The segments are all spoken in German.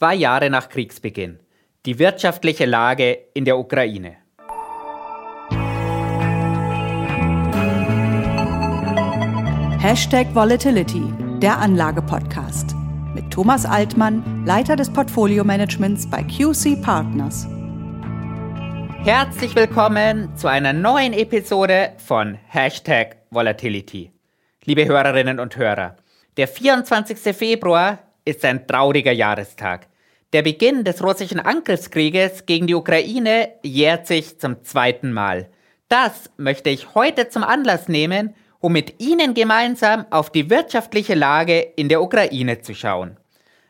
Zwei Jahre nach Kriegsbeginn. Die wirtschaftliche Lage in der Ukraine. Hashtag Volatility, der Anlage-Podcast. Mit Thomas Altmann, Leiter des Portfolio-Managements bei QC Partners. Herzlich willkommen zu einer neuen Episode von Hashtag Volatility. Liebe Hörerinnen und Hörer, der 24. Februar ist ein trauriger Jahrestag. Der Beginn des russischen Angriffskrieges gegen die Ukraine jährt sich zum zweiten Mal. Das möchte ich heute zum Anlass nehmen, um mit Ihnen gemeinsam auf die wirtschaftliche Lage in der Ukraine zu schauen.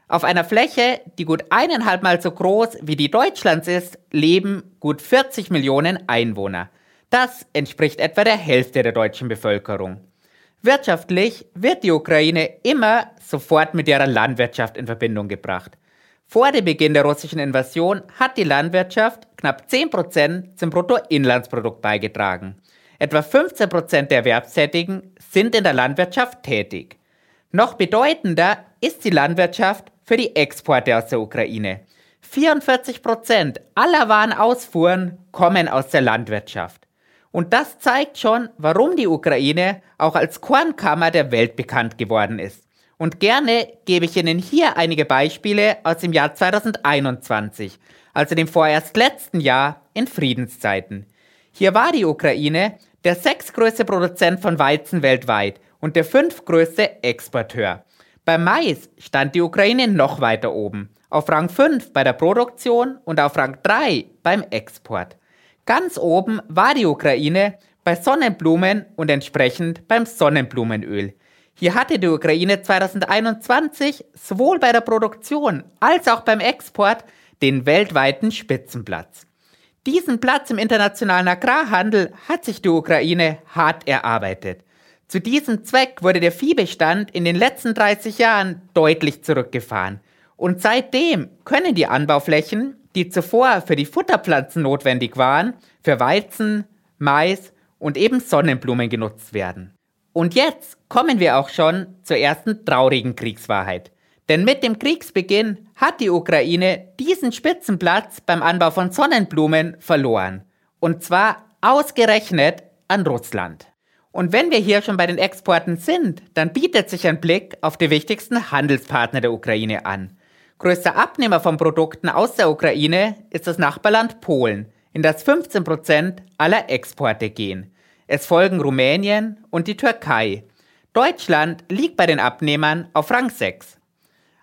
Auf einer Fläche, die gut eineinhalb Mal so groß wie die Deutschlands ist, leben gut 40 Millionen Einwohner. Das entspricht etwa der Hälfte der deutschen Bevölkerung. Wirtschaftlich wird die Ukraine immer sofort mit ihrer Landwirtschaft in Verbindung gebracht. Vor dem Beginn der russischen Invasion hat die Landwirtschaft knapp 10% zum Bruttoinlandsprodukt beigetragen. Etwa 15% der Erwerbstätigen sind in der Landwirtschaft tätig. Noch bedeutender ist die Landwirtschaft für die Exporte aus der Ukraine. 44% aller Warenausfuhren kommen aus der Landwirtschaft. Und das zeigt schon, warum die Ukraine auch als Kornkammer der Welt bekannt geworden ist. Und gerne gebe ich Ihnen hier einige Beispiele aus dem Jahr 2021, also dem vorerst letzten Jahr in Friedenszeiten. Hier war die Ukraine der sechstgrößte Produzent von Weizen weltweit und der fünftgrößte Exporteur. Beim Mais stand die Ukraine noch weiter oben, auf Rang 5 bei der Produktion und auf Rang 3 beim Export. Ganz oben war die Ukraine bei Sonnenblumen und entsprechend beim Sonnenblumenöl. Hier hatte die Ukraine 2021 sowohl bei der Produktion als auch beim Export den weltweiten Spitzenplatz. Diesen Platz im internationalen Agrarhandel hat sich die Ukraine hart erarbeitet. Zu diesem Zweck wurde der Viehbestand in den letzten 30 Jahren deutlich zurückgefahren. Und seitdem können die Anbauflächen die zuvor für die Futterpflanzen notwendig waren, für Weizen, Mais und eben Sonnenblumen genutzt werden. Und jetzt kommen wir auch schon zur ersten traurigen Kriegswahrheit. Denn mit dem Kriegsbeginn hat die Ukraine diesen Spitzenplatz beim Anbau von Sonnenblumen verloren. Und zwar ausgerechnet an Russland. Und wenn wir hier schon bei den Exporten sind, dann bietet sich ein Blick auf die wichtigsten Handelspartner der Ukraine an. Größter Abnehmer von Produkten aus der Ukraine ist das Nachbarland Polen, in das 15% aller Exporte gehen. Es folgen Rumänien und die Türkei. Deutschland liegt bei den Abnehmern auf Rang 6.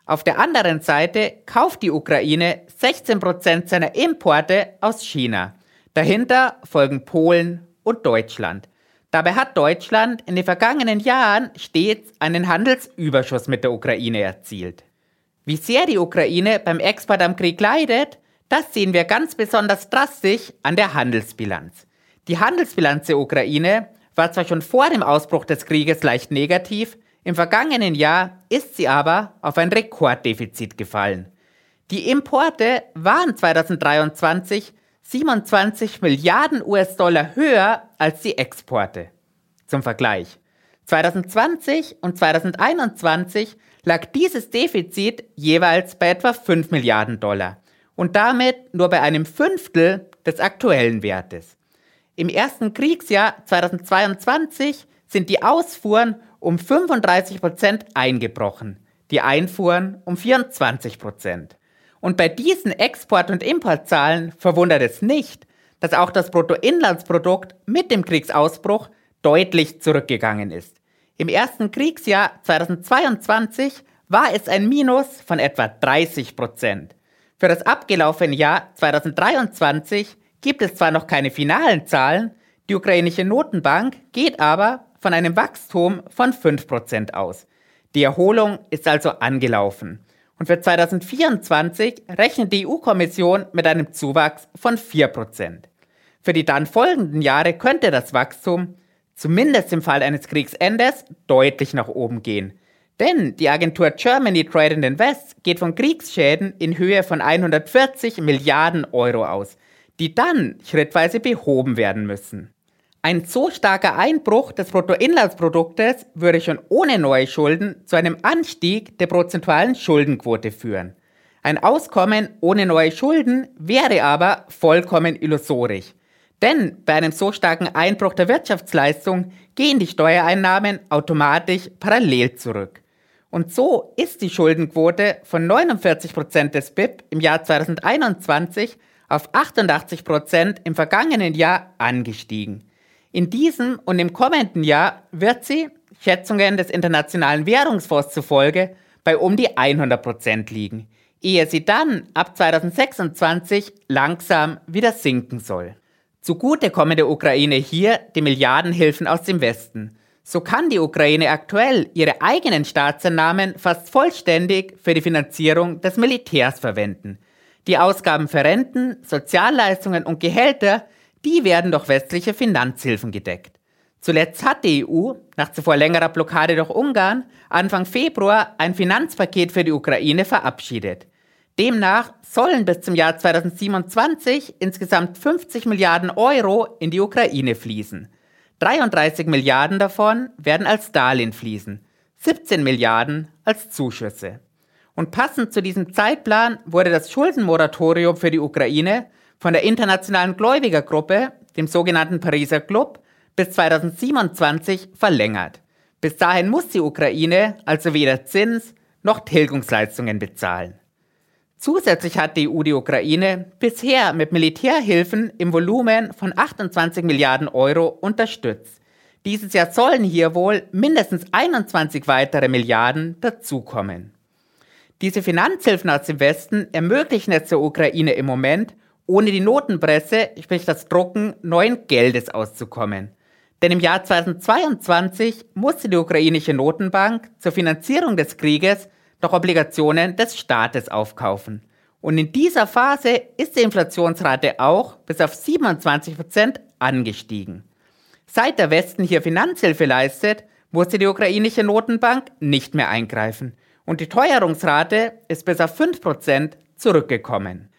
Auf der anderen Seite kauft die Ukraine 16% seiner Importe aus China. Dahinter folgen Polen und Deutschland. Dabei hat Deutschland in den vergangenen Jahren stets einen Handelsüberschuss mit der Ukraine erzielt. Wie sehr die Ukraine beim Export am Krieg leidet, das sehen wir ganz besonders drastisch an der Handelsbilanz. Die Handelsbilanz der Ukraine war zwar schon vor dem Ausbruch des Krieges leicht negativ, im vergangenen Jahr ist sie aber auf ein Rekorddefizit gefallen. Die Importe waren 2023 27 Milliarden US-Dollar höher als die Exporte. Zum Vergleich. 2020 und 2021 lag dieses Defizit jeweils bei etwa 5 Milliarden Dollar und damit nur bei einem Fünftel des aktuellen Wertes. Im ersten Kriegsjahr 2022 sind die Ausfuhren um 35 Prozent eingebrochen, die Einfuhren um 24 Prozent. Und bei diesen Export- und Importzahlen verwundert es nicht, dass auch das Bruttoinlandsprodukt mit dem Kriegsausbruch deutlich zurückgegangen ist. Im ersten Kriegsjahr 2022 war es ein Minus von etwa 30 Prozent. Für das abgelaufene Jahr 2023 gibt es zwar noch keine finalen Zahlen, die ukrainische Notenbank geht aber von einem Wachstum von 5 Prozent aus. Die Erholung ist also angelaufen. Und für 2024 rechnet die EU-Kommission mit einem Zuwachs von 4%. Für die dann folgenden Jahre könnte das Wachstum zumindest im Fall eines Kriegsendes, deutlich nach oben gehen. Denn die Agentur Germany Trade and Invest geht von Kriegsschäden in Höhe von 140 Milliarden Euro aus, die dann schrittweise behoben werden müssen. Ein so starker Einbruch des Bruttoinlandsproduktes würde schon ohne neue Schulden zu einem Anstieg der prozentualen Schuldenquote führen. Ein Auskommen ohne neue Schulden wäre aber vollkommen illusorisch. Denn bei einem so starken Einbruch der Wirtschaftsleistung gehen die Steuereinnahmen automatisch parallel zurück. Und so ist die Schuldenquote von 49% des BIP im Jahr 2021 auf 88% im vergangenen Jahr angestiegen. In diesem und im kommenden Jahr wird sie, Schätzungen des Internationalen Währungsfonds zufolge, bei um die 100% liegen, ehe sie dann ab 2026 langsam wieder sinken soll. Zugute kommen der Ukraine hier die Milliardenhilfen aus dem Westen. So kann die Ukraine aktuell ihre eigenen Staatseinnahmen fast vollständig für die Finanzierung des Militärs verwenden. Die Ausgaben für Renten, Sozialleistungen und Gehälter, die werden durch westliche Finanzhilfen gedeckt. Zuletzt hat die EU, nach zuvor längerer Blockade durch Ungarn, Anfang Februar ein Finanzpaket für die Ukraine verabschiedet. Demnach sollen bis zum Jahr 2027 insgesamt 50 Milliarden Euro in die Ukraine fließen. 33 Milliarden davon werden als Darlehen fließen, 17 Milliarden als Zuschüsse. Und passend zu diesem Zeitplan wurde das Schuldenmoratorium für die Ukraine von der internationalen Gläubigergruppe, dem sogenannten Pariser Club, bis 2027 verlängert. Bis dahin muss die Ukraine also weder Zins noch Tilgungsleistungen bezahlen. Zusätzlich hat die EU die Ukraine bisher mit Militärhilfen im Volumen von 28 Milliarden Euro unterstützt. Dieses Jahr sollen hier wohl mindestens 21 weitere Milliarden dazukommen. Diese Finanzhilfen aus dem Westen ermöglichen es der Ukraine im Moment, ohne die Notenpresse, sprich das Drucken neuen Geldes auszukommen. Denn im Jahr 2022 musste die ukrainische Notenbank zur Finanzierung des Krieges noch Obligationen des Staates aufkaufen. Und in dieser Phase ist die Inflationsrate auch bis auf 27 Prozent angestiegen. Seit der Westen hier Finanzhilfe leistet, musste die ukrainische Notenbank nicht mehr eingreifen und die Teuerungsrate ist bis auf 5 Prozent zurückgekommen.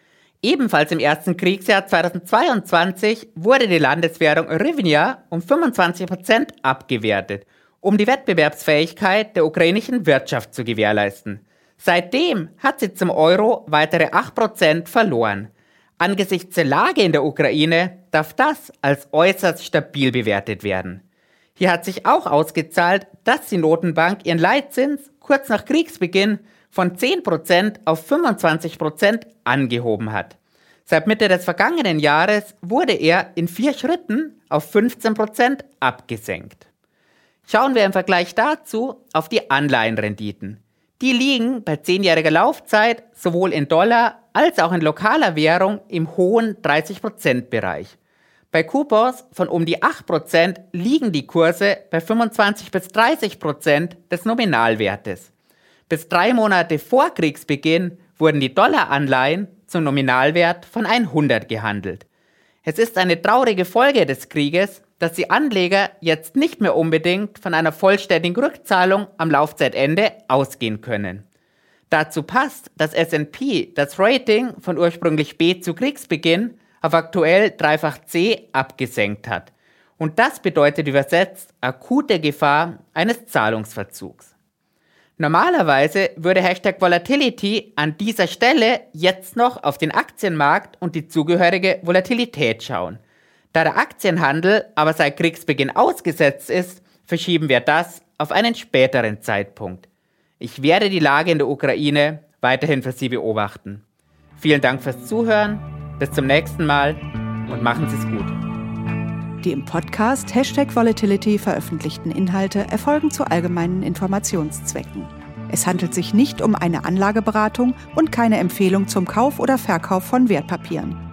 Ebenfalls im ersten Kriegsjahr 2022 wurde die Landeswährung Rivnia um 25 Prozent abgewertet um die Wettbewerbsfähigkeit der ukrainischen Wirtschaft zu gewährleisten. Seitdem hat sie zum Euro weitere 8% verloren. Angesichts der Lage in der Ukraine darf das als äußerst stabil bewertet werden. Hier hat sich auch ausgezahlt, dass die Notenbank ihren Leitzins kurz nach Kriegsbeginn von 10% auf 25% angehoben hat. Seit Mitte des vergangenen Jahres wurde er in vier Schritten auf 15% abgesenkt. Schauen wir im Vergleich dazu auf die Anleihenrenditen. Die liegen bei zehnjähriger Laufzeit sowohl in Dollar als auch in lokaler Währung im hohen 30%-Bereich. Bei Coupons von um die 8% liegen die Kurse bei 25 bis 30% des Nominalwertes. Bis drei Monate vor Kriegsbeginn wurden die Dollaranleihen zum Nominalwert von 100 gehandelt. Es ist eine traurige Folge des Krieges, dass die Anleger jetzt nicht mehr unbedingt von einer vollständigen Rückzahlung am Laufzeitende ausgehen können. Dazu passt, dass S&P das Rating von ursprünglich B zu Kriegsbeginn auf aktuell dreifach C abgesenkt hat. Und das bedeutet übersetzt akute Gefahr eines Zahlungsverzugs. Normalerweise würde Hashtag Volatility an dieser Stelle jetzt noch auf den Aktienmarkt und die zugehörige Volatilität schauen. Da der Aktienhandel aber seit Kriegsbeginn ausgesetzt ist, verschieben wir das auf einen späteren Zeitpunkt. Ich werde die Lage in der Ukraine weiterhin für Sie beobachten. Vielen Dank fürs Zuhören, bis zum nächsten Mal und machen Sie es gut. Die im Podcast Hashtag Volatility veröffentlichten Inhalte erfolgen zu allgemeinen Informationszwecken. Es handelt sich nicht um eine Anlageberatung und keine Empfehlung zum Kauf oder Verkauf von Wertpapieren.